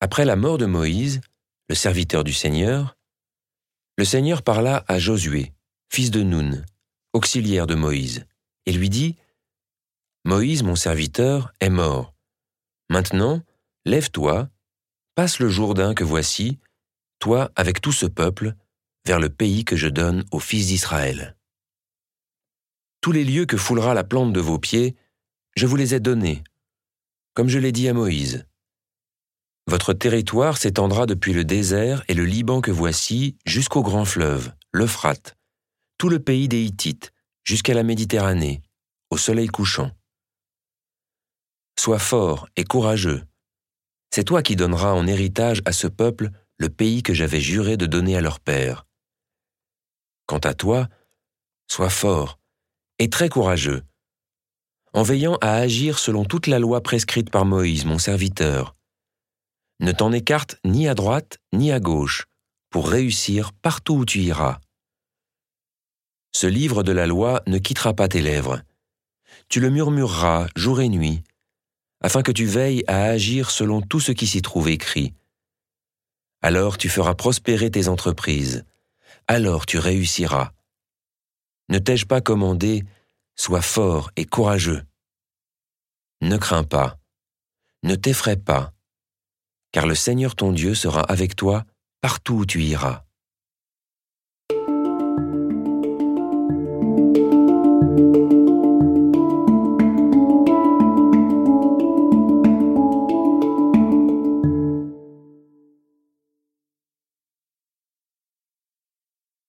Après la mort de Moïse, le serviteur du Seigneur, le Seigneur parla à Josué, fils de Nun, auxiliaire de Moïse, et lui dit, Moïse, mon serviteur, est mort. Maintenant, lève-toi, passe le Jourdain que voici, toi avec tout ce peuple, vers le pays que je donne aux fils d'Israël. Tous les lieux que foulera la plante de vos pieds, je vous les ai donnés, comme je l'ai dit à Moïse. Votre territoire s'étendra depuis le désert et le Liban que voici jusqu'au grand fleuve, l'Euphrate, tout le pays des Hittites, jusqu'à la Méditerranée, au soleil couchant. Sois fort et courageux. C'est toi qui donneras en héritage à ce peuple le pays que j'avais juré de donner à leur père. Quant à toi, sois fort et très courageux, en veillant à agir selon toute la loi prescrite par Moïse, mon serviteur, ne t'en écarte ni à droite ni à gauche, pour réussir partout où tu iras. Ce livre de la loi ne quittera pas tes lèvres. Tu le murmureras jour et nuit, afin que tu veilles à agir selon tout ce qui s'y trouve écrit. Alors tu feras prospérer tes entreprises, alors tu réussiras. Ne t'ai-je pas commandé, sois fort et courageux. Ne crains pas, ne t'effraie pas, car le Seigneur ton Dieu sera avec toi partout où tu iras.